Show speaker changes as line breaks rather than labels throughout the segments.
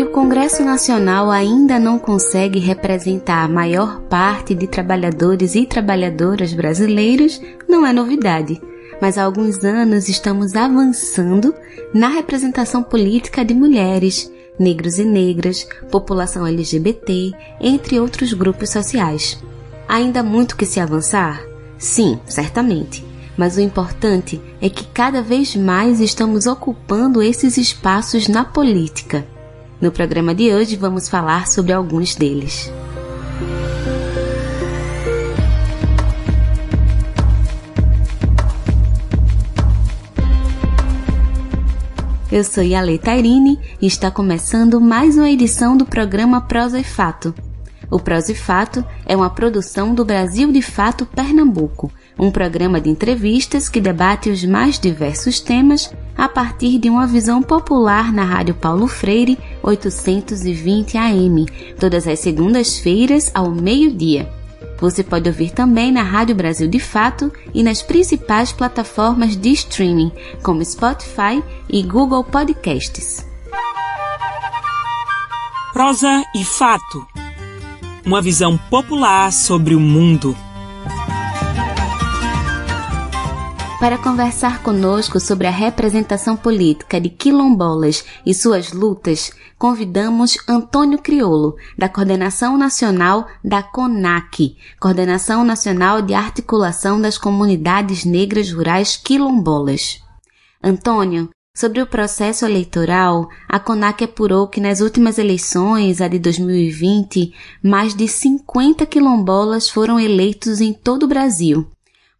que o Congresso Nacional ainda não consegue representar a maior parte de trabalhadores e trabalhadoras brasileiros não é novidade, mas há alguns anos estamos avançando na representação política de mulheres, negros e negras, população LGBT, entre outros grupos sociais. Ainda muito que se avançar? Sim, certamente. Mas o importante é que cada vez mais estamos ocupando esses espaços na política. No programa de hoje vamos falar sobre alguns deles. Eu sou Yale Tairine e está começando mais uma edição do programa Prosa e Fato. O Prosa e Fato é uma produção do Brasil de Fato Pernambuco, um programa de entrevistas que debate os mais diversos temas a partir de uma visão popular na Rádio Paulo Freire 820 AM, todas as segundas-feiras ao meio-dia. Você pode ouvir também na Rádio Brasil de Fato e nas principais plataformas de streaming, como Spotify e Google Podcasts.
Prosa e Fato Uma visão popular sobre o mundo.
Para conversar conosco sobre a representação política de quilombolas e suas lutas, convidamos Antônio Criolo, da Coordenação Nacional da CONAC, Coordenação Nacional de Articulação das Comunidades Negras Rurais Quilombolas. Antônio, sobre o processo eleitoral, a CONAC apurou que nas últimas eleições, a de 2020, mais de 50 quilombolas foram eleitos em todo o Brasil.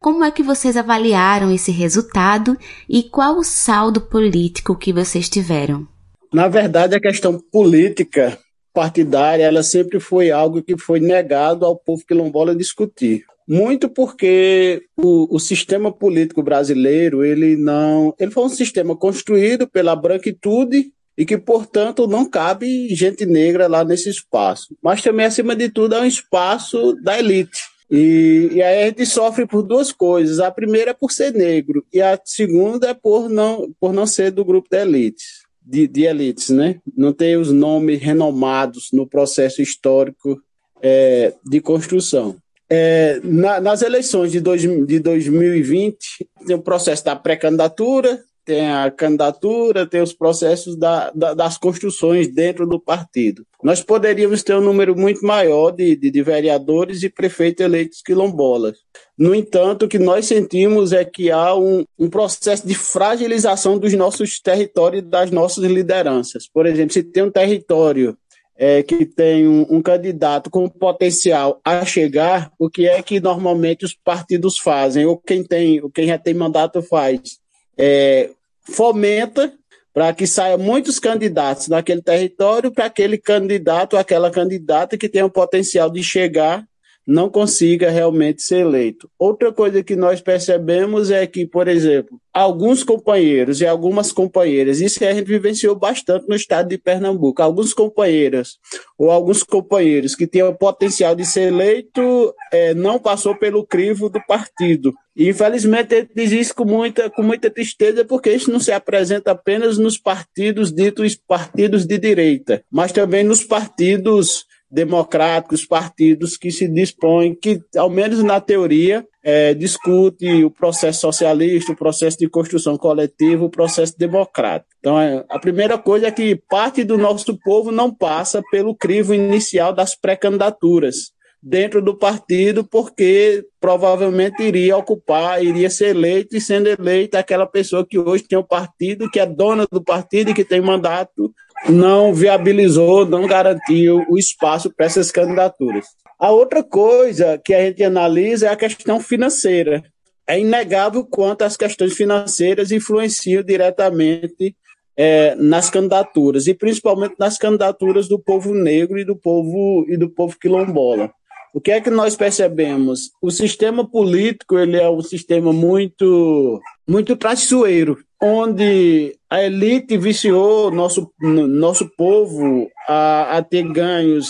Como é que vocês avaliaram esse resultado e qual o saldo político que vocês tiveram?
Na verdade, a questão política partidária, ela sempre foi algo que foi negado ao povo quilombola discutir. Muito porque o, o, sistema político brasileiro, ele não, ele foi um sistema construído pela branquitude e que, portanto, não cabe gente negra lá nesse espaço. Mas também, acima de tudo, é um espaço da elite. E, e, aí a gente sofre por duas coisas. A primeira é por ser negro, e a segunda é por não, por não ser do grupo de elites, de, de elites, né? Não ter os nomes renomados no processo histórico é, de construção. É, na, nas eleições de, dois, de 2020, tem o processo da pré-candidatura, tem a candidatura, tem os processos da, da, das construções dentro do partido. Nós poderíamos ter um número muito maior de, de, de vereadores e prefeitos eleitos quilombolas. No entanto, o que nós sentimos é que há um, um processo de fragilização dos nossos territórios das nossas lideranças. Por exemplo, se tem um território é, que tem um, um, candidato com potencial a chegar, o que é que normalmente os partidos fazem, ou quem tem, quem já tem mandato faz? É, fomenta para que saia muitos candidatos naquele território, para aquele candidato, aquela candidata que tem o potencial de chegar não consiga realmente ser eleito. Outra coisa que nós percebemos é que, por exemplo, alguns companheiros e algumas companheiras, isso a gente vivenciou bastante no estado de Pernambuco, alguns companheiras ou alguns companheiros que tinham o potencial de ser eleito é, não passou pelo crivo do partido. Infelizmente, ele diz isso com muita, com muita tristeza, porque isso não se apresenta apenas nos partidos ditos partidos de direita, mas também nos partidos democráticos, partidos que se dispõem, que, ao menos na teoria, é, discute o processo socialista, o processo de construção coletiva, o processo democrático. Então, é, a primeira coisa é que parte do nosso povo não passa pelo crivo inicial das pré-candidaturas dentro do partido, porque provavelmente iria ocupar, iria ser eleito, e sendo eleita aquela pessoa que hoje tem o partido, que é dona do partido e que tem mandato não viabilizou, não garantiu o espaço para essas candidaturas. A outra coisa que a gente analisa é a questão financeira. É inegável quanto as questões financeiras influenciam diretamente é, nas candidaturas, e principalmente nas candidaturas do povo negro e do povo, e do povo quilombola. O que é que nós percebemos? O sistema político ele é um sistema muito, muito traiçoeiro onde a elite viciou nosso, nosso povo a, a ter ganhos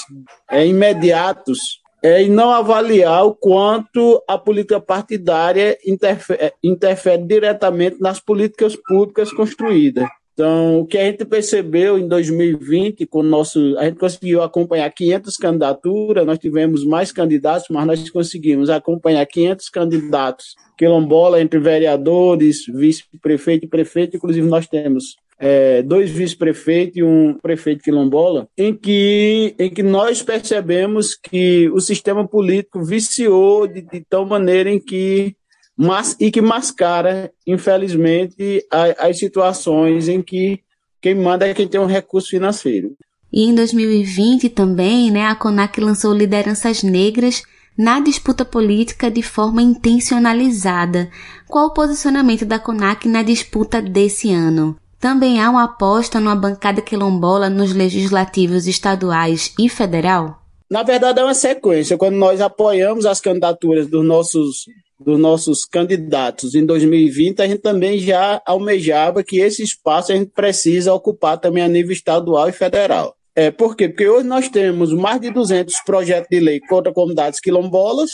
é, imediatos é, e não avaliar o quanto a política partidária interfere, interfere diretamente nas políticas públicas construídas. Então, o que a gente percebeu em 2020, com nosso, a gente conseguiu acompanhar 500 candidaturas, nós tivemos mais candidatos, mas nós conseguimos acompanhar 500 candidatos quilombola entre vereadores, vice-prefeito e prefeito, inclusive nós temos é, dois vice-prefeitos e um prefeito quilombola, em que, em que nós percebemos que o sistema político viciou de, de tal maneira em que mas, e que mascara, infelizmente, a, as situações em que quem manda é quem tem um recurso financeiro.
E em 2020 também, né, a CONAC lançou lideranças negras na disputa política de forma intencionalizada. Qual o posicionamento da CONAC na disputa desse ano? Também há uma aposta numa bancada quilombola nos legislativos estaduais e federal?
Na verdade, é uma sequência. Quando nós apoiamos as candidaturas dos nossos dos nossos candidatos em 2020, a gente também já almejava que esse espaço a gente precisa ocupar também a nível estadual e federal. É, por quê? Porque hoje nós temos mais de 200 projetos de lei contra comunidades quilombolas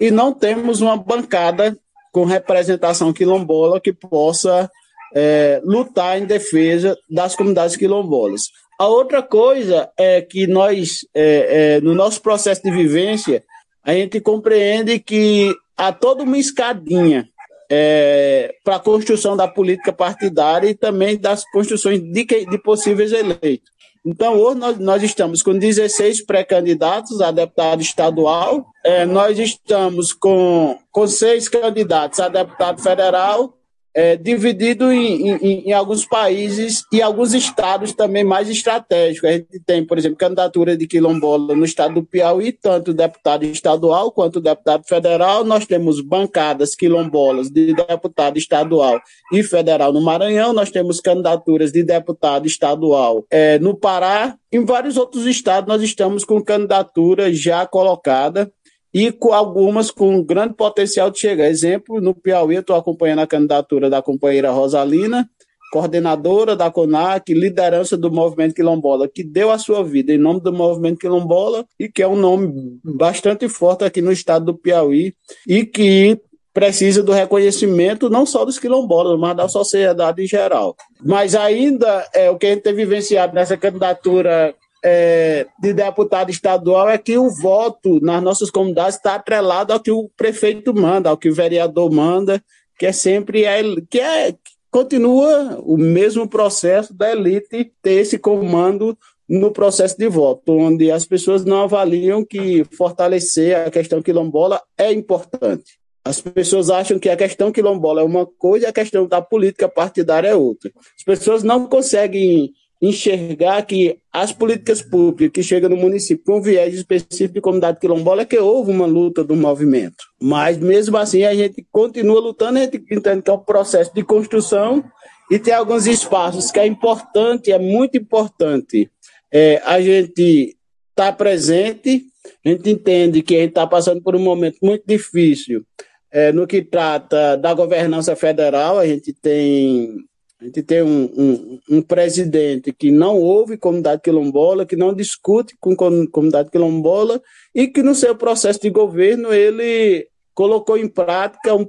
e não temos uma bancada com representação quilombola que possa é, lutar em defesa das comunidades quilombolas. A outra coisa é que nós, é, é, no nosso processo de vivência, a gente compreende que há toda uma escadinha é, para a construção da política partidária e também das construções de, de possíveis eleitos. Então, hoje nós, nós estamos com 16 pré-candidatos a deputado estadual, é, nós estamos com, com seis candidatos a deputado federal é, dividido em, em, em, alguns países e alguns estados também mais estratégicos. A gente tem, por exemplo, candidatura de quilombola no estado do Piauí, tanto deputado estadual quanto deputado federal. Nós temos bancadas quilombolas de deputado estadual e federal no Maranhão. Nós temos candidaturas de deputado estadual é, no Pará. Em vários outros estados, nós estamos com candidatura já colocada e com algumas com grande potencial de chegar. Exemplo, no Piauí, estou acompanhando a candidatura da companheira Rosalina, coordenadora da CONAC, liderança do movimento quilombola, que deu a sua vida em nome do movimento quilombola e que é um nome bastante forte aqui no estado do Piauí e que precisa do reconhecimento não só dos quilombolas, mas da sociedade em geral. Mas ainda é o que a gente tem vivenciado nessa candidatura é, de deputado estadual é que o voto nas nossas comunidades está atrelado ao que o prefeito manda, ao que o vereador manda, que é sempre é, que é continua o mesmo processo da elite ter esse comando no processo de voto, onde as pessoas não avaliam que fortalecer a questão quilombola é importante. As pessoas acham que a questão quilombola é uma coisa e a questão da política partidária é outra. As pessoas não conseguem enxergar que as políticas públicas que chegam no município com viés específico de comunidade quilombola é que houve uma luta do movimento. Mas mesmo assim a gente continua lutando, a gente entende que é um processo de construção e tem alguns espaços que é importante, é muito importante é, a gente estar tá presente, a gente entende que a gente está passando por um momento muito difícil é, no que trata da governança federal, a gente tem a gente tem um, um, um, presidente que não ouve comunidade quilombola, que não discute com comunidade quilombola e que no seu processo de governo ele colocou em prática um,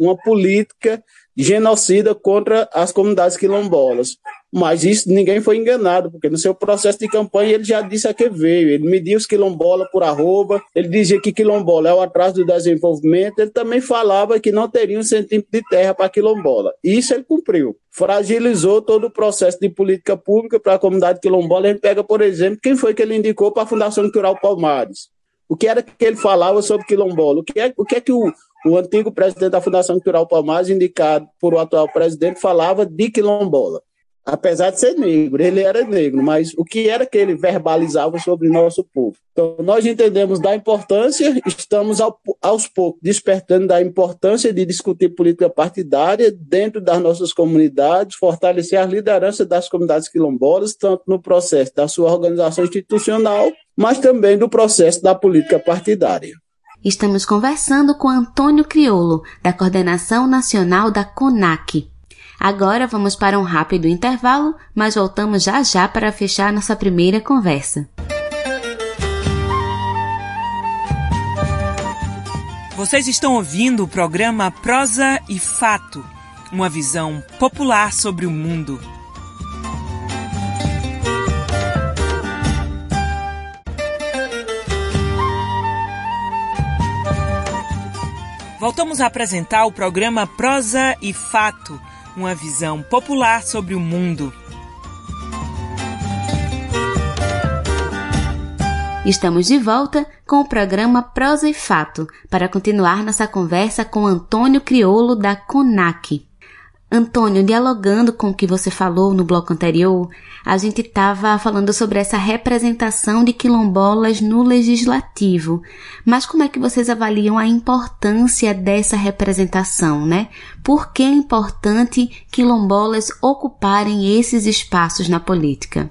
uma política genocida contra as comunidades quilombolas. Mas isso ninguém foi enganado, porque no seu processo de campanha ele já disse a que veio. Ele mediu os quilombolas por arroba, ele dizia que quilombola é o atraso do desenvolvimento, ele também falava que não teria um centímetro de terra para quilombola. Isso ele cumpriu. Fragilizou todo o processo de política pública para a comunidade quilombola. A gente pega, por exemplo, quem foi que ele indicou para a Fundação Cultural Palmares. O que era que ele falava sobre quilombola? O que é, o que, é que o, o antigo presidente da Fundação Cultural Palmares, indicado por o atual presidente, falava de quilombola apesar de ser negro, ele era negro, mas o que era que ele verbalizava sobre nosso povo? Então, nós entendemos da importância, estamos ao, aos poucos despertando da importância de discutir política partidária dentro das nossas comunidades, fortalecer a liderança das comunidades quilombolas, tanto no processo da sua organização institucional, mas também do processo da política partidária.
Estamos conversando com Antônio Criolo, da Coordenação Nacional da CONAC. Agora vamos para um rápido intervalo, mas voltamos já já para fechar nossa primeira conversa.
Vocês estão ouvindo o programa Prosa e Fato, uma visão popular sobre o mundo. Voltamos a apresentar o programa Prosa e Fato uma visão popular sobre o mundo.
Estamos de volta com o programa Prosa e Fato para continuar nossa conversa com Antônio Criolo da CONAC. Antônio, dialogando com o que você falou no bloco anterior, a gente estava falando sobre essa representação de quilombolas no legislativo. Mas como é que vocês avaliam a importância dessa representação, né? Por que é importante quilombolas ocuparem esses espaços na política?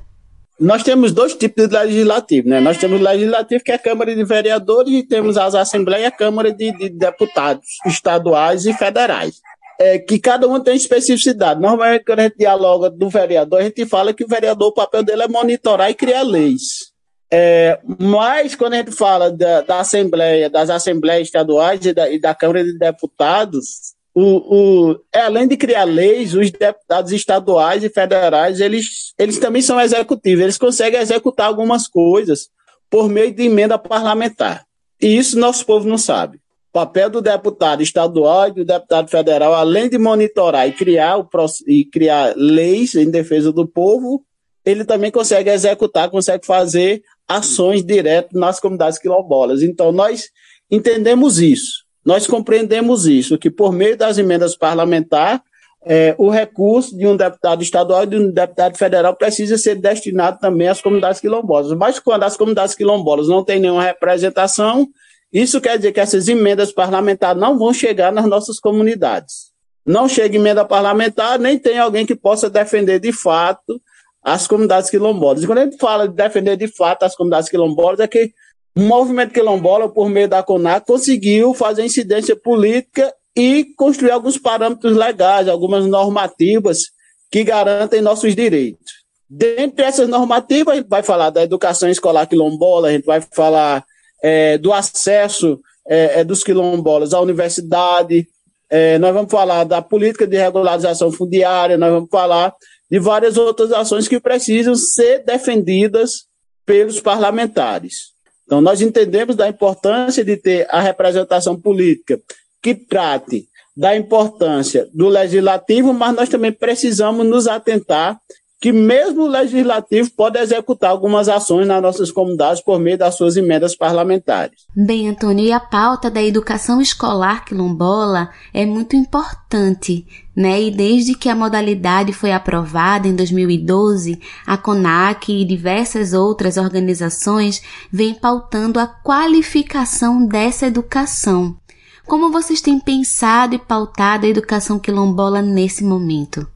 Nós temos dois tipos de legislativo, né? Nós temos o legislativo, que é a Câmara de Vereadores, e temos as Assembleias e a Câmara de, de Deputados estaduais e federais é, que cada um tem especificidade. Normalmente, quando a gente dialoga do vereador, a gente fala que o vereador, o papel dele é monitorar e criar leis. É, mas, quando a gente fala da, da Assembleia, das Assembleias Estaduais e da, e da Câmara de Deputados, o, o, é, além de criar leis, os deputados estaduais e federais, eles, eles também são executivos, eles conseguem executar algumas coisas por meio de emenda parlamentar. E isso nosso povo não sabe papel do deputado estadual e do deputado federal, além de monitorar e criar, o, e criar leis em defesa do povo, ele também consegue executar, consegue fazer ações diretas nas comunidades quilombolas. Então, nós entendemos isso, nós compreendemos isso, que por meio das emendas parlamentares, é, o recurso de um deputado estadual e de um deputado federal precisa ser destinado também às comunidades quilombolas. Mas quando as comunidades quilombolas não têm nenhuma representação, isso quer dizer que essas emendas parlamentares não vão chegar nas nossas comunidades. Não chega emenda parlamentar, nem tem alguém que possa defender de fato as comunidades quilombolas. E quando a gente fala de defender de fato as comunidades quilombolas, é que o movimento quilombola, por meio da CONAC, conseguiu fazer incidência política e construir alguns parâmetros legais, algumas normativas que garantem nossos direitos. Dentre essas normativas, a gente vai falar da educação escolar quilombola, a gente vai falar é, do acesso é, é, dos quilombolas à universidade, é, nós vamos falar da política de regularização fundiária, nós vamos falar de várias outras ações que precisam ser defendidas pelos parlamentares. Então, nós entendemos da importância de ter a representação política que trate da importância do legislativo, mas nós também precisamos nos atentar que mesmo o legislativo pode executar algumas ações nas nossas comunidades por meio das suas emendas parlamentares.
Bem, Antônio, e a pauta da educação escolar quilombola é muito importante, né? E desde que a modalidade foi aprovada em 2012, a CONAC e diversas outras organizações vêm pautando a qualificação dessa educação. Como vocês têm pensado e pautado a educação quilombola nesse momento?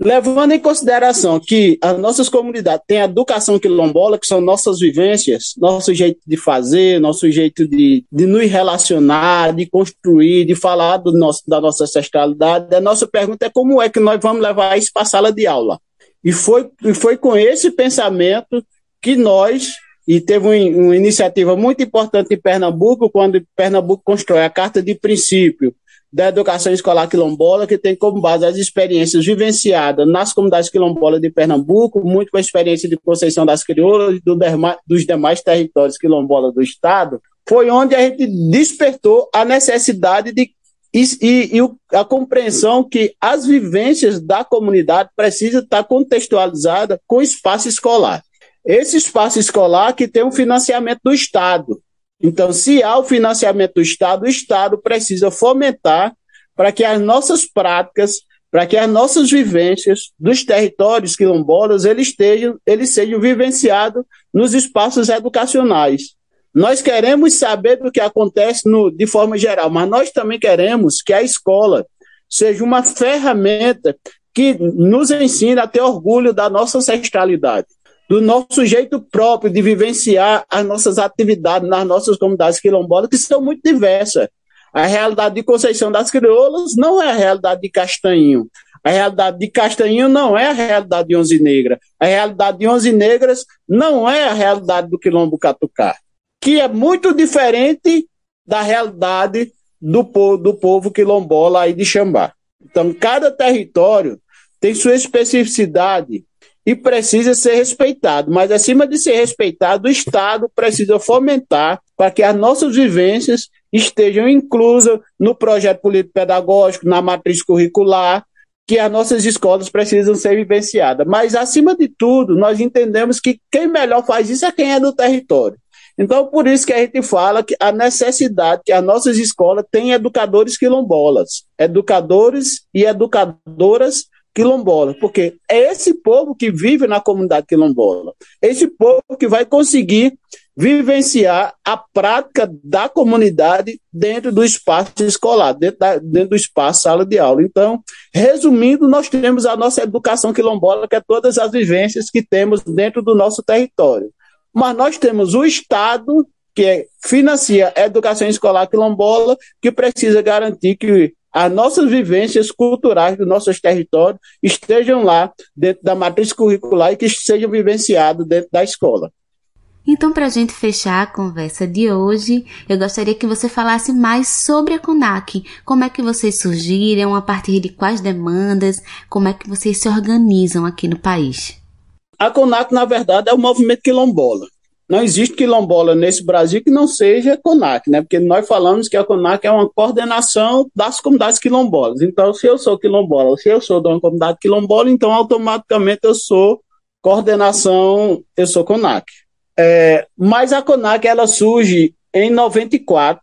Levando em consideração que as nossas comunidades têm a educação quilombola, que são nossas vivências, nosso jeito de fazer, nosso jeito de, de nos relacionar, de construir, de falar do nosso, da nossa ancestralidade, a nossa pergunta é como é que nós vamos levar isso para a sala de aula. E foi, e foi com esse pensamento que nós, e teve uma, uma iniciativa muito importante em Pernambuco, quando Pernambuco constrói a Carta de Princípio, da educação escolar quilombola, que tem como base as experiências vivenciadas nas comunidades quilombolas de Pernambuco, muito com a experiência de Conceição das Crioulas e do dos demais territórios quilombolas do Estado, foi onde a gente despertou a necessidade de e, e, e, a compreensão que as vivências da comunidade precisam estar contextualizada com o espaço escolar. Esse espaço escolar que tem um financiamento do Estado, então, se há o financiamento do Estado, o Estado precisa fomentar para que as nossas práticas, para que as nossas vivências dos territórios quilombolas eles, estejam, eles sejam vivenciados nos espaços educacionais. Nós queremos saber do que acontece no, de forma geral, mas nós também queremos que a escola seja uma ferramenta que nos ensine a ter orgulho da nossa ancestralidade do nosso jeito próprio de vivenciar as nossas atividades nas nossas comunidades quilombolas, que são muito diversas. A realidade de Conceição das Crioulas não é a realidade de Castanho. A realidade de Castanho não é a realidade de Onze Negra. A realidade de Onze Negras não é a realidade do Quilombo Catucá, que é muito diferente da realidade do povo, do povo quilombola aí de Xambá. Então, cada território tem sua especificidade, e precisa ser respeitado. Mas, acima de ser respeitado, o Estado precisa fomentar para que as nossas vivências estejam inclusas no projeto político pedagógico, na matriz curricular, que as nossas escolas precisam ser vivenciadas. Mas, acima de tudo, nós entendemos que quem melhor faz isso é quem é do território. Então, por isso que a gente fala que a necessidade que as nossas escolas têm educadores quilombolas, educadores e educadoras quilombolas, porque é esse povo que vive na comunidade quilombola, esse povo que vai conseguir vivenciar a prática da comunidade dentro do espaço escolar, dentro, da, dentro do espaço sala de aula. Então, resumindo, nós temos a nossa educação quilombola, que é todas as vivências que temos dentro do nosso território mas nós temos o Estado que financia a educação escolar quilombola, que precisa garantir que as nossas vivências culturais dos nossos territórios estejam lá dentro da matriz curricular e que sejam vivenciados dentro da escola.
Então, para a gente fechar a conversa de hoje, eu gostaria que você falasse mais sobre a CONAC. Como é que vocês surgiram, a partir de quais demandas, como é que vocês se organizam aqui no país?
A CONAC, na verdade, é o movimento quilombola. Não existe quilombola nesse Brasil que não seja CONAC, né? Porque nós falamos que a CONAC é uma coordenação das comunidades quilombolas. Então, se eu sou quilombola, se eu sou de uma comunidade quilombola, então automaticamente eu sou coordenação, eu sou CONAC. É, mas a CONAC ela surge em 94,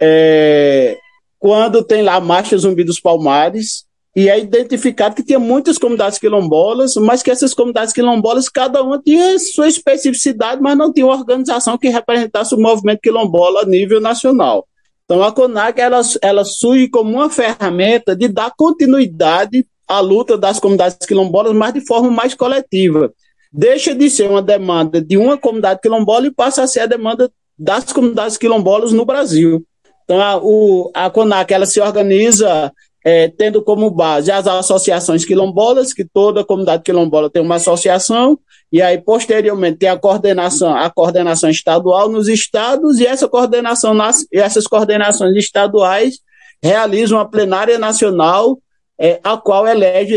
é, quando tem lá a Marcha Zumbi dos Palmares, e é identificado que tinha muitas comunidades quilombolas, mas que essas comunidades quilombolas, cada uma tinha sua especificidade, mas não tinha uma organização que representasse o movimento quilombola a nível nacional. Então, a CONAC ela, ela surge como uma ferramenta de dar continuidade à luta das comunidades quilombolas, mas de forma mais coletiva. Deixa de ser uma demanda de uma comunidade quilombola e passa a ser a demanda das comunidades quilombolas no Brasil. Então, a, o, a CONAC ela se organiza é, tendo como base as associações quilombolas, que toda comunidade quilombola tem uma associação, e aí posteriormente tem a coordenação, a coordenação estadual nos estados, e essa coordenação, essas coordenações estaduais realizam a plenária nacional, é, a qual elege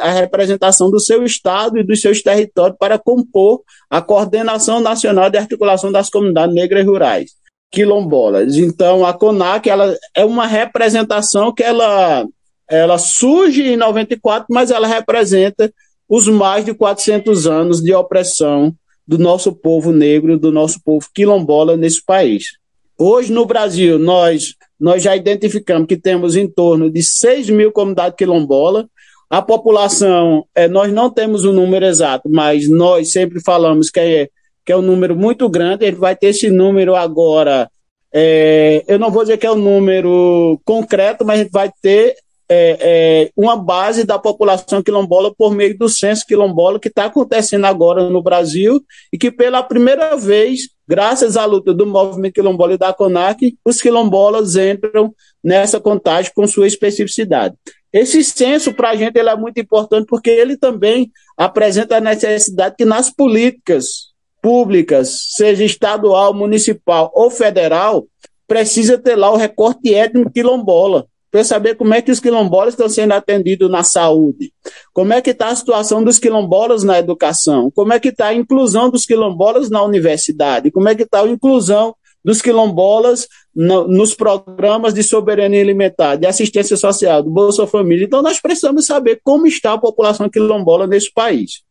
a representação do seu estado e dos seus territórios para compor a coordenação nacional de articulação das comunidades negras rurais quilombolas. Então, a CONAC ela é uma representação que ela, ela surge em 94, mas ela representa os mais de 400 anos de opressão do nosso povo negro, do nosso povo quilombola nesse país. Hoje, no Brasil, nós, nós já identificamos que temos em torno de 6 mil comunidades quilombolas. A população, é, nós não temos o um número exato, mas nós sempre falamos que é que é um número muito grande, gente vai ter esse número agora. É, eu não vou dizer que é um número concreto, mas vai ter é, é, uma base da população quilombola por meio do censo quilombola que está acontecendo agora no Brasil e que pela primeira vez, graças à luta do movimento quilombola e da CONAC, os quilombolas entram nessa contagem com sua especificidade. Esse censo, para a gente, ele é muito importante porque ele também apresenta a necessidade que nas políticas públicas, seja estadual, municipal ou federal, precisa ter lá o recorte étnico quilombola, para saber como é que os quilombolas estão sendo atendidos na saúde, como é que está a situação dos quilombolas na educação, como é que está a inclusão dos quilombolas na universidade, como é que está a inclusão dos quilombolas no, nos programas de soberania alimentar, de assistência social, do Bolsa Família. Então, nós precisamos saber como está a população quilombola nesse país.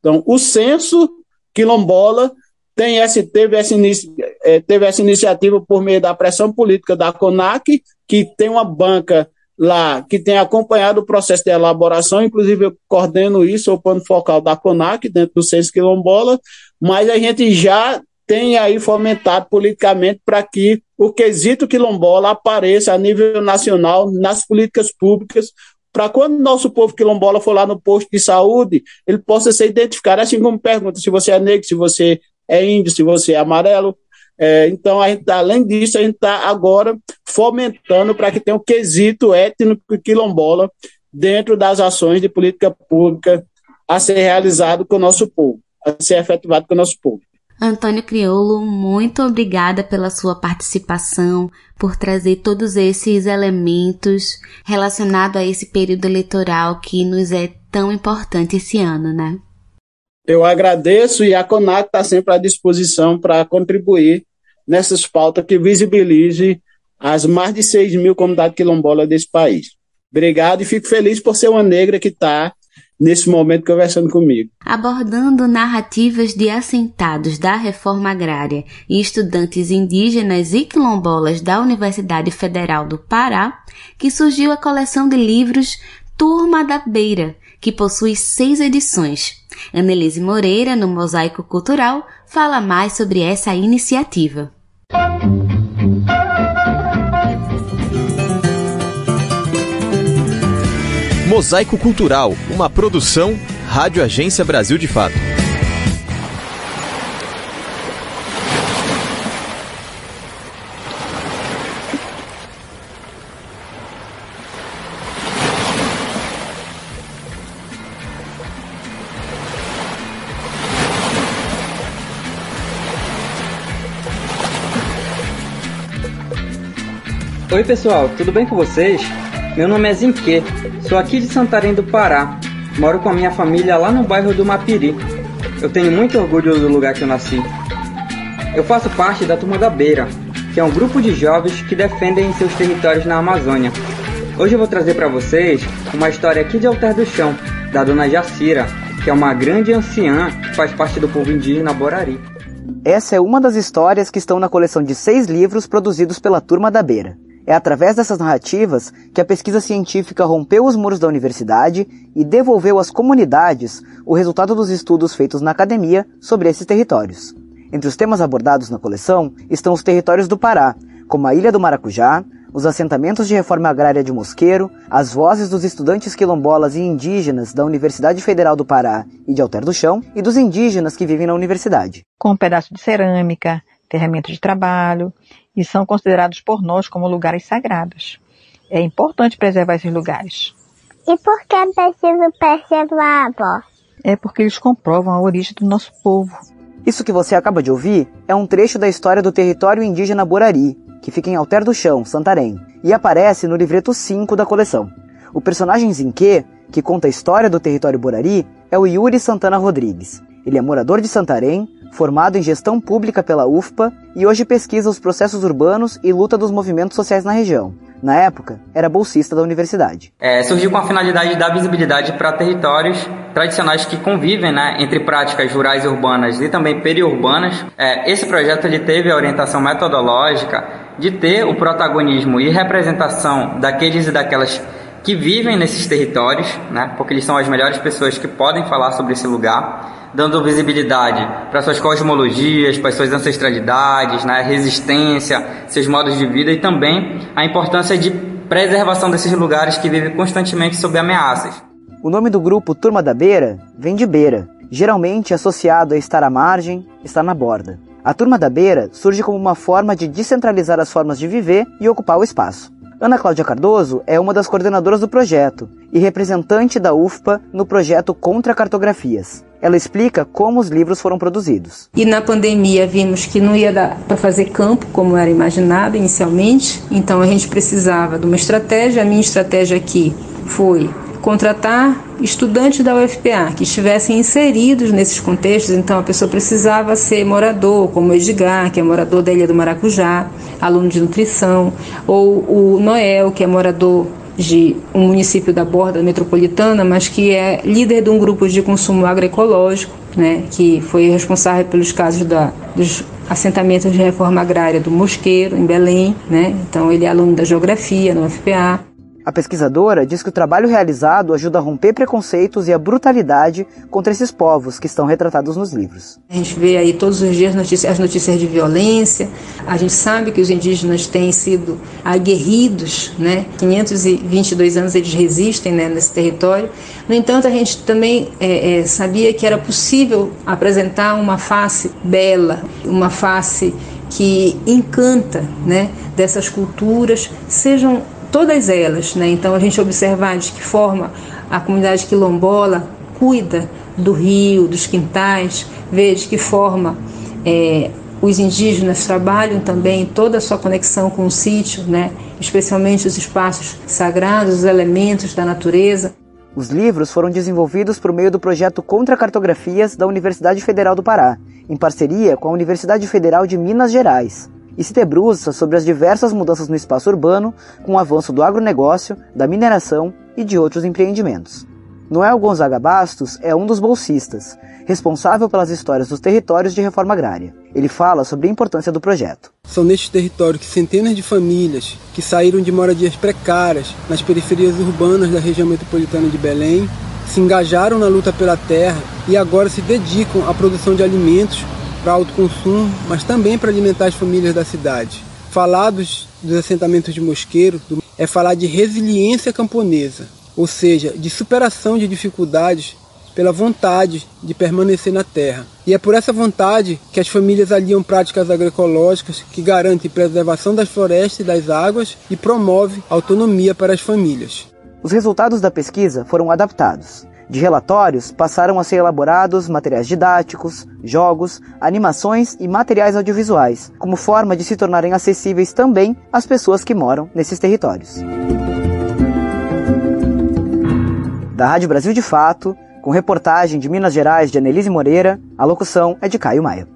Então, o censo quilombola tem esse, teve, essa é, teve essa iniciativa por meio da pressão política da CONAC, que tem uma banca lá que tem acompanhado o processo de elaboração, inclusive eu coordeno isso, o plano focal da CONAC, dentro do Censo Quilombola, mas a gente já tem aí fomentado politicamente para que o quesito quilombola apareça a nível nacional nas políticas públicas, para quando nosso povo quilombola for lá no posto de saúde, ele possa ser identificado, assim como pergunta se você é negro, se você é índio, se você é amarelo. É, então, gente, além disso, a gente está agora fomentando para que tenha um quesito étnico quilombola dentro das ações de política pública a ser realizado com o nosso povo, a ser efetivado com o nosso povo.
Antônio Criolo, muito obrigada pela sua participação, por trazer todos esses elementos relacionados a esse período eleitoral que nos é tão importante esse ano, né?
Eu agradeço e a CONAC está sempre à disposição para contribuir nessas pautas que visibilize as mais de 6 mil comunidades quilombolas desse país. Obrigado e fico feliz por ser uma negra que está nesse momento conversando comigo.
Abordando narrativas de assentados da reforma agrária e estudantes indígenas e quilombolas da Universidade Federal do Pará, que surgiu a coleção de livros Turma da Beira, que possui seis edições. Annelise Moreira, no Mosaico Cultural, fala mais sobre essa iniciativa.
Mosaico Cultural, uma produção Rádio Agência Brasil de Fato.
Oi pessoal, tudo bem com vocês? Meu nome é Zinque, sou aqui de Santarém do Pará. Moro com a minha família lá no bairro do Mapiri. Eu tenho muito orgulho do lugar que eu nasci. Eu faço parte da Turma da Beira, que é um grupo de jovens que defendem seus territórios na Amazônia. Hoje eu vou trazer para vocês uma história aqui de Alter do Chão, da dona Jacira, que é uma grande anciã que faz parte do povo indígena Borari.
Essa é uma das histórias que estão na coleção de seis livros produzidos pela Turma da Beira. É através dessas narrativas que a pesquisa científica rompeu os muros da universidade e devolveu às comunidades o resultado dos estudos feitos na academia sobre esses territórios. Entre os temas abordados na coleção estão os territórios do Pará, como a Ilha do Maracujá, os assentamentos de reforma agrária de Mosqueiro, as vozes dos estudantes quilombolas e indígenas da Universidade Federal do Pará e de Alter do Chão e dos indígenas que vivem na universidade.
Com um pedaço de cerâmica, ferramenta de trabalho e são considerados por nós como lugares sagrados. É importante preservar esses lugares.
E por que é preciso preservar, avó?
É porque eles comprovam a origem do nosso povo.
Isso que você acaba de ouvir é um trecho da história do território indígena Borari, que fica em Alter do Chão, Santarém, e aparece no livreto 5 da coleção. O personagem Zinque, que conta a história do território Borari, é o Yuri Santana Rodrigues. Ele é morador de Santarém, formado em gestão pública pela UFPA e hoje pesquisa os processos urbanos e luta dos movimentos sociais na região. Na época, era bolsista da universidade.
É, surgiu com a finalidade de dar visibilidade para territórios tradicionais que convivem né, entre práticas rurais e urbanas e também periurbanas. É, esse projeto ele teve a orientação metodológica de ter o protagonismo e representação daqueles e daquelas que vivem nesses territórios, né, porque eles são as melhores pessoas que podem falar sobre esse lugar, dando visibilidade para suas cosmologias, para suas ancestralidades, né, resistência, seus modos de vida e também a importância de preservação desses lugares que vivem constantemente sob ameaças.
O nome do grupo Turma da Beira vem de beira, geralmente associado a estar à margem, estar na borda. A Turma da Beira surge como uma forma de descentralizar as formas de viver e ocupar o espaço. Ana Cláudia Cardoso é uma das coordenadoras do projeto e representante da UFPA no projeto Contra Cartografias. Ela explica como os livros foram produzidos.
E na pandemia vimos que não ia dar para fazer campo como era imaginado inicialmente, então a gente precisava de uma estratégia. A minha estratégia aqui foi contratar estudantes da UFPA que estivessem inseridos nesses contextos, então a pessoa precisava ser morador, como o Edgar, que é morador da Ilha do Maracujá, aluno de nutrição, ou o Noel, que é morador de um município da borda metropolitana, mas que é líder de um grupo de consumo agroecológico, né, que foi responsável pelos casos da, dos assentamentos de reforma agrária do Mosqueiro, em Belém. Né, então, ele é aluno da Geografia no UFPA.
A pesquisadora diz que o trabalho realizado ajuda a romper preconceitos e a brutalidade contra esses povos que estão retratados nos livros.
A gente vê aí todos os dias notícias, as notícias de violência. A gente sabe que os indígenas têm sido aguerridos, né? 522 anos eles resistem né, nesse território. No entanto, a gente também é, é, sabia que era possível apresentar uma face bela, uma face que encanta, né? Dessas culturas, sejam todas elas. Né? Então, a gente observar de que forma a comunidade quilombola cuida do rio, dos quintais, ver de que forma é, os indígenas trabalham também toda a sua conexão com o sítio, né? especialmente os espaços sagrados, os elementos da natureza.
Os livros foram desenvolvidos por meio do projeto Contra Cartografias da Universidade Federal do Pará, em parceria com a Universidade Federal de Minas Gerais. E se debruça sobre as diversas mudanças no espaço urbano com o avanço do agronegócio, da mineração e de outros empreendimentos. Noel Gonzaga Bastos é um dos bolsistas, responsável pelas histórias dos territórios de reforma agrária. Ele fala sobre a importância do projeto.
São nestes territórios que centenas de famílias que saíram de moradias precárias nas periferias urbanas da região metropolitana de Belém se engajaram na luta pela terra e agora se dedicam à produção de alimentos para autoconsumo, mas também para alimentar as famílias da cidade. Falar dos, dos assentamentos de mosqueiro é falar de resiliência camponesa, ou seja, de superação de dificuldades pela vontade de permanecer na terra. E é por essa vontade que as famílias aliam práticas agroecológicas que garantem preservação das florestas e das águas e promove autonomia para as famílias.
Os resultados da pesquisa foram adaptados. De relatórios, passaram a ser elaborados materiais didáticos, jogos, animações e materiais audiovisuais, como forma de se tornarem acessíveis também às pessoas que moram nesses territórios. Da Rádio Brasil de Fato, com reportagem de Minas Gerais de Anelise Moreira, a locução é de Caio Maia.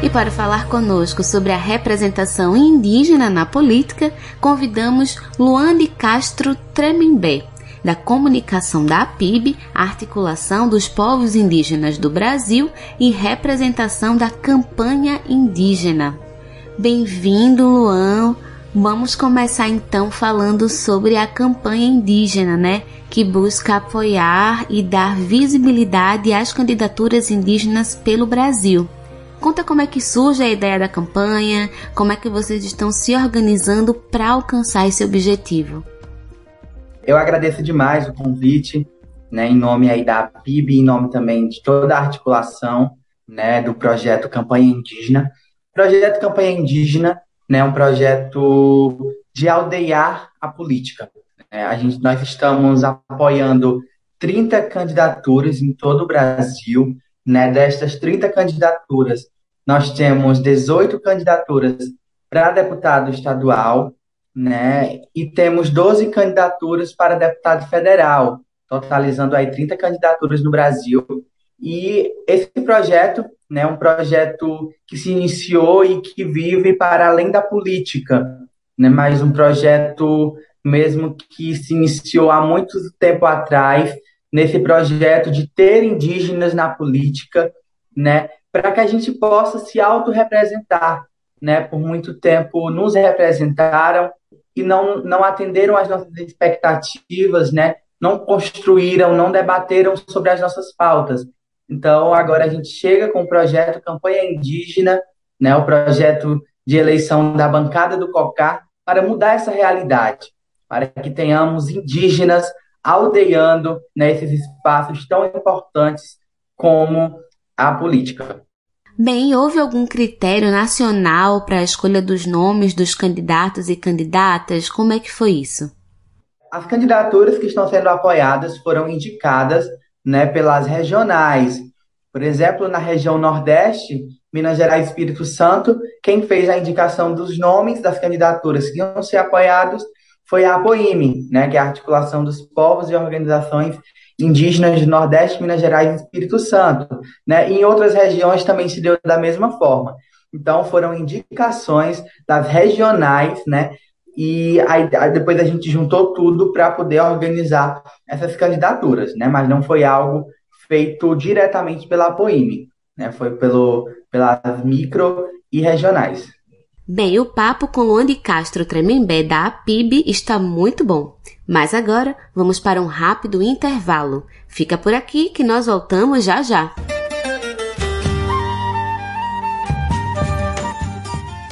E para falar conosco sobre a representação indígena na política, convidamos Luane Castro Tremembé, da Comunicação da APIB, Articulação dos Povos Indígenas do Brasil e representação da Campanha Indígena. Bem-vindo, Luan. Vamos começar então falando sobre a campanha indígena, né? Que busca apoiar e dar visibilidade às candidaturas indígenas pelo Brasil. Conta como é que surge a ideia da campanha, como é que vocês estão se organizando para alcançar esse objetivo.
Eu agradeço demais o convite, né, em nome aí da PIB, em nome também de toda a articulação, né, do projeto Campanha Indígena. O projeto Campanha Indígena, né, é um projeto de aldeiar a política. Né? A gente, nós estamos apoiando 30 candidaturas em todo o Brasil, né, destas 30 candidaturas, nós temos 18 candidaturas para deputado estadual, né, e temos 12 candidaturas para deputado federal, totalizando aí 30 candidaturas no Brasil. E esse projeto né, um projeto que se iniciou e que vive para além da política, né, mas um projeto mesmo que se iniciou há muito tempo atrás nesse projeto de ter indígenas na política, né, para que a gente possa se autorrepresentar, né, por muito tempo nos representaram e não, não atenderam às nossas expectativas, né, não construíram, não debateram sobre as nossas pautas. Então, agora a gente chega com o projeto Campanha Indígena, né, o projeto de eleição da bancada do COCAR, para mudar essa realidade, para que tenhamos indígenas aldeando nesses espaços tão importantes como a política.
Bem, houve algum critério nacional para a escolha dos nomes dos candidatos e candidatas? Como é que foi isso?
As candidaturas que estão sendo apoiadas foram indicadas né, pelas regionais. Por exemplo, na região Nordeste, Minas Gerais e Espírito Santo, quem fez a indicação dos nomes das candidaturas que iam ser apoiados foi a APOIME, né, que é a Articulação dos Povos e Organizações Indígenas de Nordeste, Minas Gerais e Espírito Santo. Né? em outras regiões também se deu da mesma forma. Então, foram indicações das regionais, né? E aí, depois a gente juntou tudo para poder organizar essas candidaturas, né? Mas não foi algo feito diretamente pela APOIME, né? Foi pelo, pelas micro e regionais.
Bem, o papo com Luan de Castro Tremembé da APIB está muito bom. Mas agora vamos para um rápido intervalo. Fica por aqui que nós voltamos já já.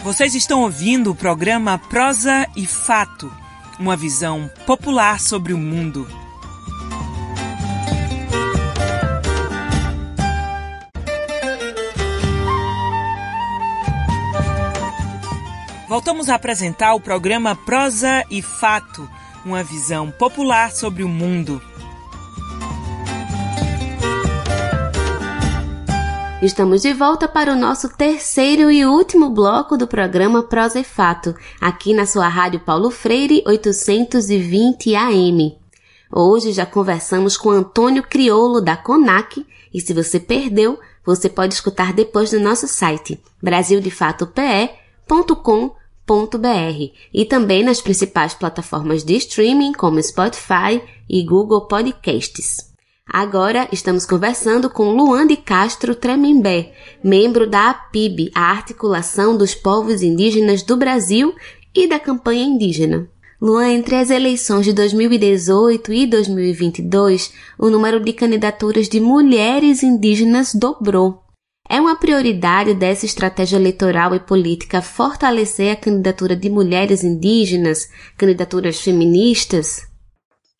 Vocês estão ouvindo o programa Prosa e Fato, uma visão popular sobre o mundo. Voltamos a apresentar o programa Prosa e Fato, uma visão popular sobre o mundo.
Estamos de volta para o nosso terceiro e último bloco do programa Prosa e Fato, aqui na sua rádio Paulo Freire 820 AM. Hoje já conversamos com Antônio Criolo da CONAC e se você perdeu, você pode escutar depois no nosso site brasildefatope.com.br e também nas principais plataformas de streaming como Spotify e Google Podcasts. Agora estamos conversando com Luan de Castro Tremembé, membro da APIB, a Articulação dos Povos Indígenas do Brasil e da Campanha Indígena. Luan, entre as eleições de 2018 e 2022, o número de candidaturas de mulheres indígenas dobrou. É uma prioridade dessa estratégia eleitoral e política fortalecer a candidatura de mulheres indígenas, candidaturas feministas?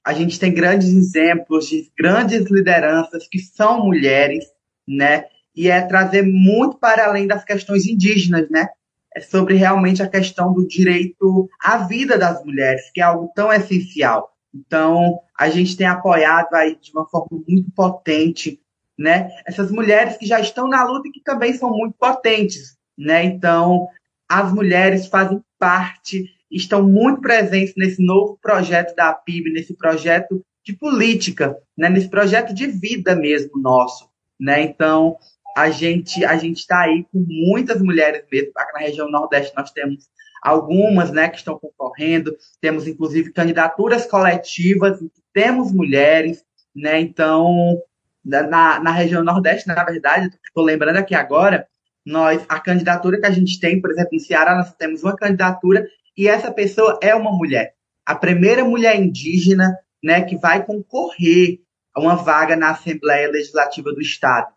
A gente tem grandes exemplos de grandes lideranças que são mulheres, né? E é trazer muito para além das questões indígenas, né? É sobre realmente a questão do direito à vida das mulheres, que é algo tão essencial. Então, a gente tem apoiado aí de uma forma muito potente né? Essas mulheres que já estão na luta e que também são muito potentes, né? Então, as mulheres fazem parte, estão muito presentes nesse novo projeto da PIB, nesse projeto de política, né? Nesse projeto de vida mesmo nosso, né? Então, a gente a gente está aí com muitas mulheres mesmo. Aqui na região Nordeste nós temos algumas, né, que estão concorrendo. Temos inclusive candidaturas coletivas, temos mulheres, né? Então na, na região Nordeste, na verdade, estou lembrando aqui agora, nós, a candidatura que a gente tem, por exemplo, em Ceará, nós temos uma candidatura e essa pessoa é uma mulher. A primeira mulher indígena né, que vai concorrer a uma vaga na Assembleia Legislativa do Estado.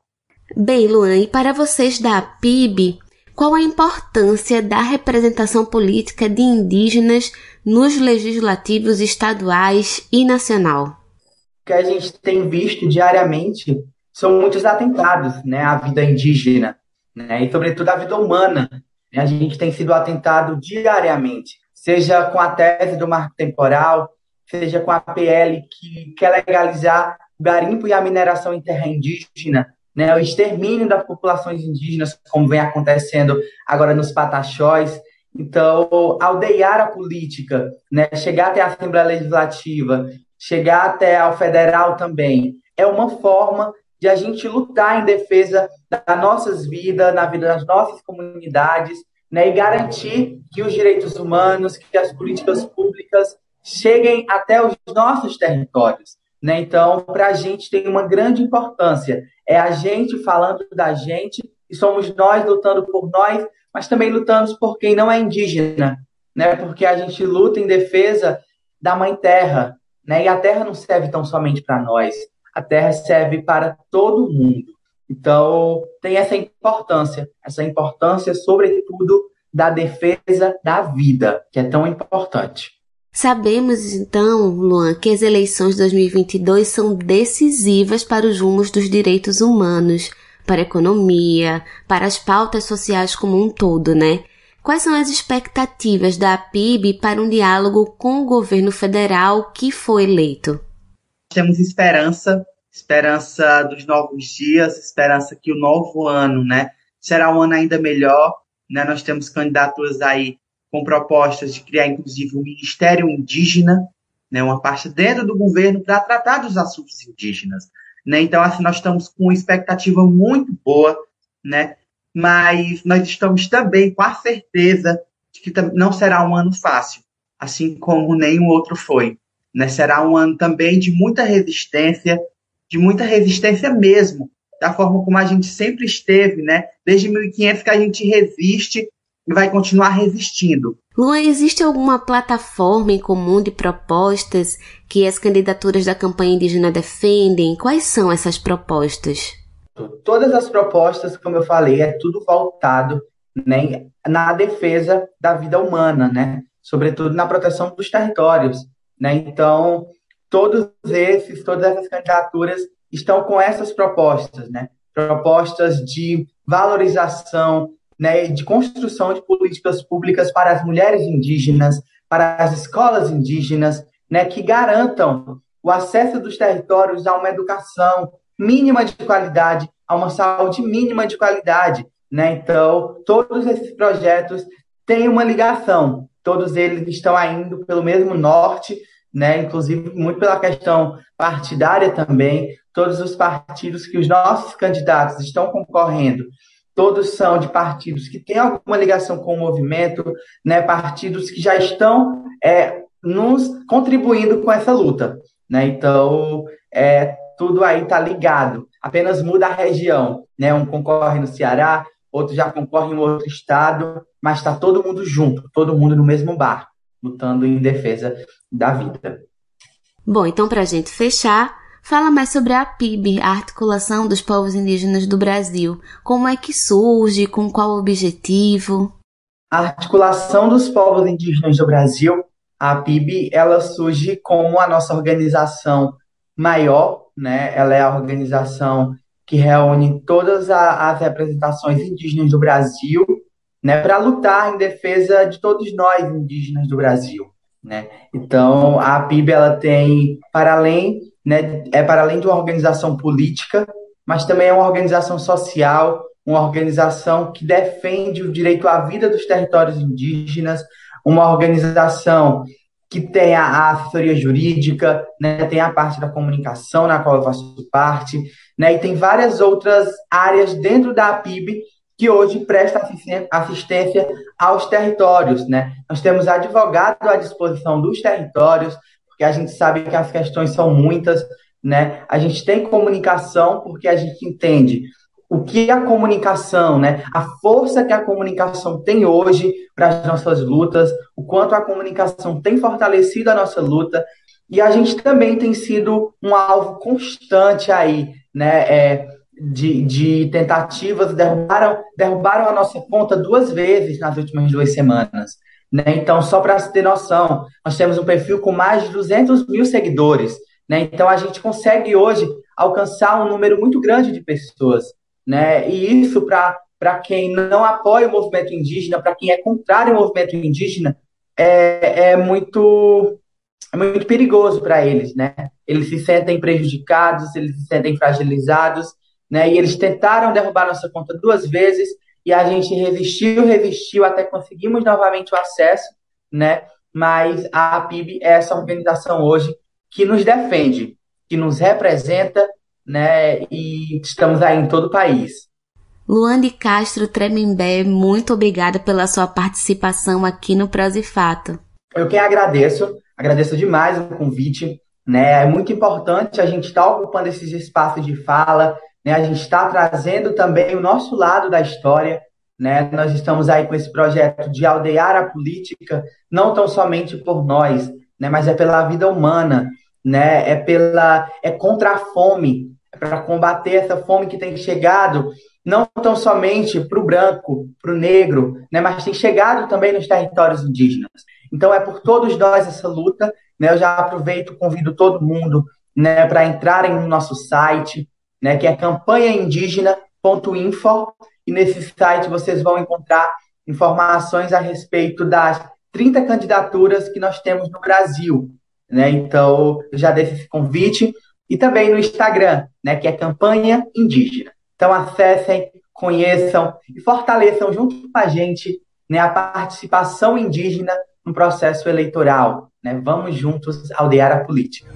Bem, Luan, e para vocês da PIB, qual a importância da representação política de indígenas nos legislativos estaduais e nacional?
Que a gente tem visto diariamente são muitos atentados né, à vida indígena, né, e sobretudo à vida humana. A gente tem sido atentado diariamente, seja com a tese do marco temporal, seja com a PL que quer legalizar o garimpo e a mineração em terra indígena, né, o extermínio das populações indígenas, como vem acontecendo agora nos Pataxós. Então, aldeiar a política, né, chegar até a Assembleia Legislativa, chegar até ao federal também, é uma forma de a gente lutar em defesa das nossas vidas, na vida das nossas comunidades, né, e garantir que os direitos humanos, que as políticas públicas cheguem até os nossos territórios. Né? Então, para a gente tem uma grande importância. É a gente falando da gente, e somos nós lutando por nós, mas também lutamos por quem não é indígena, né? porque a gente luta em defesa da Mãe Terra, né? E a terra não serve tão somente para nós, a terra serve para todo mundo. Então, tem essa importância, essa importância, sobretudo, da defesa da vida, que é tão importante.
Sabemos, então, Luan, que as eleições de 2022 são decisivas para os rumos dos direitos humanos, para a economia, para as pautas sociais como um todo, né? Quais são as expectativas da PIB para um diálogo com o governo federal que foi eleito?
Temos esperança, esperança dos novos dias, esperança que o novo ano, né, será um ano ainda melhor, né? Nós temos candidaturas aí com propostas de criar inclusive um ministério indígena, né, uma parte dentro do governo para tratar dos assuntos indígenas, né? Então assim nós estamos com uma expectativa muito boa, né? Mas nós estamos também com a certeza de que não será um ano fácil, assim como nenhum outro foi. Né? Será um ano também de muita resistência, de muita resistência mesmo, da forma como a gente sempre esteve, né? Desde 1500 que a gente resiste e vai continuar resistindo.
Luan, existe alguma plataforma em comum de propostas que as candidaturas da campanha indígena defendem? Quais são essas propostas?
Todas as propostas, como eu falei, é tudo voltado né, na defesa da vida humana, né? sobretudo na proteção dos territórios. Né? Então, todos esses, todas essas candidaturas estão com essas propostas, né? propostas de valorização, né, de construção de políticas públicas para as mulheres indígenas, para as escolas indígenas, né, que garantam o acesso dos territórios a uma educação mínima de qualidade, a uma saúde mínima de qualidade. Né? Então, todos esses projetos têm uma ligação, todos eles estão indo pelo mesmo norte, né? inclusive muito pela questão partidária também. Todos os partidos que os nossos candidatos estão concorrendo, todos são de partidos que têm alguma ligação com o movimento, né? partidos que já estão é, nos contribuindo com essa luta. Né? Então, é, tudo aí está ligado, apenas muda a região. Né? Um concorre no Ceará, outro já concorre em outro estado, mas está todo mundo junto, todo mundo no mesmo bar, lutando em defesa da vida.
Bom, então, para a gente fechar, fala mais sobre a PIB, a Articulação dos Povos Indígenas do Brasil. Como é que surge, com qual objetivo?
A Articulação dos Povos Indígenas do Brasil, a PIB, ela surge como a nossa organização maior, né? Ela é a organização que reúne todas as representações indígenas do Brasil, né, para lutar em defesa de todos nós indígenas do Brasil, né? Então, a PIB ela tem para além, né, é para além de uma organização política, mas também é uma organização social, uma organização que defende o direito à vida dos territórios indígenas, uma organização que tem a assessoria jurídica, né, tem a parte da comunicação, na qual eu faço parte, né, e tem várias outras áreas dentro da PIB que hoje presta assistência aos territórios. Né? Nós temos advogado à disposição dos territórios, porque a gente sabe que as questões são muitas, né? A gente tem comunicação porque a gente entende o que a comunicação, né, a força que a comunicação tem hoje para as nossas lutas, o quanto a comunicação tem fortalecido a nossa luta, e a gente também tem sido um alvo constante aí, né, é, de, de tentativas, derrubaram, derrubaram a nossa conta duas vezes nas últimas duas semanas. Né? Então, só para ter noção, nós temos um perfil com mais de 200 mil seguidores. Né? Então, a gente consegue hoje alcançar um número muito grande de pessoas. Né? E isso, para quem não apoia o movimento indígena, para quem é contrário ao movimento indígena, é, é muito é muito perigoso para eles, né? Eles se sentem prejudicados, eles se sentem fragilizados, né? E eles tentaram derrubar nossa conta duas vezes e a gente resistiu, resistiu até conseguimos novamente o acesso, né? Mas a PIB é essa organização hoje que nos defende, que nos representa né? E estamos aí em todo o país.
Luane Castro Tremembé, muito obrigada pela sua participação aqui no Prosa e Fato.
Eu que agradeço, agradeço demais o convite. Né? É muito importante a gente estar tá ocupando esses espaços de fala, né? a gente está trazendo também o nosso lado da história. Né? Nós estamos aí com esse projeto de aldear a política, não tão somente por nós, né? mas é pela vida humana, né? é, pela, é contra a fome, para combater essa fome que tem chegado não tão somente para o branco, para o negro, né, mas tem chegado também nos territórios indígenas. Então é por todos nós essa luta. Né, eu já aproveito, convido todo mundo né, para entrarem no nosso site, né, que é campanhaindígena.info, e nesse site vocês vão encontrar informações a respeito das 30 candidaturas que nós temos no Brasil. Né? Então, já deixo esse convite e também no Instagram, né, que é Campanha Indígena. Então acessem, conheçam e fortaleçam junto com a gente né, a participação indígena no processo eleitoral. Né? Vamos juntos aldear a política.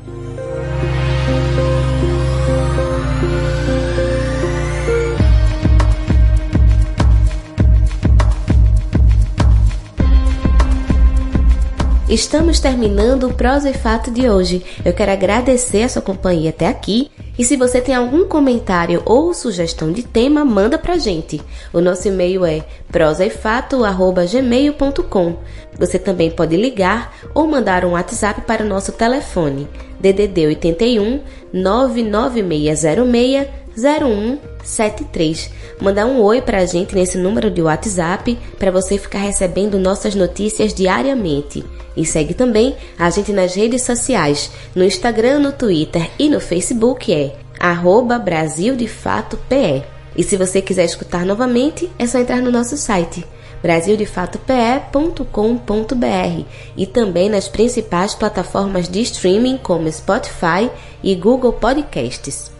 Estamos terminando o Prosa e Fato de hoje. Eu quero agradecer a sua companhia até aqui E se você tem algum comentário ou sugestão de tema, manda pra gente. O nosso e-mail é prosaefato@gmail.com. Você também pode ligar ou mandar um WhatsApp para o nosso telefone DDD 81 99606 0173. Mandar um oi pra gente nesse número de WhatsApp para você ficar recebendo nossas notícias diariamente. E segue também a gente nas redes sociais, no Instagram, no Twitter e no Facebook é arroba Brasil de Fato PE. E se você quiser escutar novamente, é só entrar no nosso site brasildefatope.com.br e também nas principais plataformas de streaming como Spotify e Google Podcasts.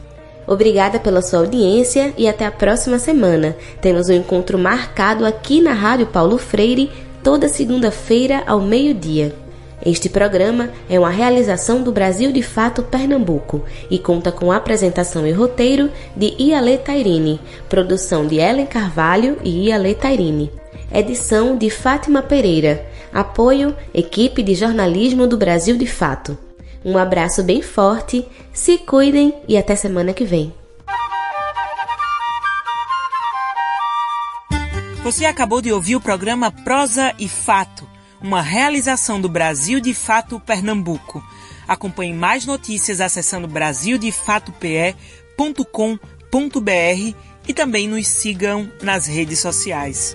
Obrigada pela sua audiência e até a próxima semana. Temos um encontro marcado aqui na Rádio Paulo Freire toda segunda-feira ao meio-dia. Este programa é uma realização do Brasil de Fato Pernambuco e conta com apresentação e roteiro de Iale Tairine, produção de Ellen Carvalho e Iale Tairine, edição de Fátima Pereira, apoio equipe de jornalismo do Brasil de Fato. Um abraço bem forte, se cuidem e até semana que vem.
Você acabou de ouvir o programa Prosa e Fato, uma realização do Brasil de Fato Pernambuco. Acompanhe mais notícias acessando brasildefatope.com.br e também nos sigam nas redes sociais.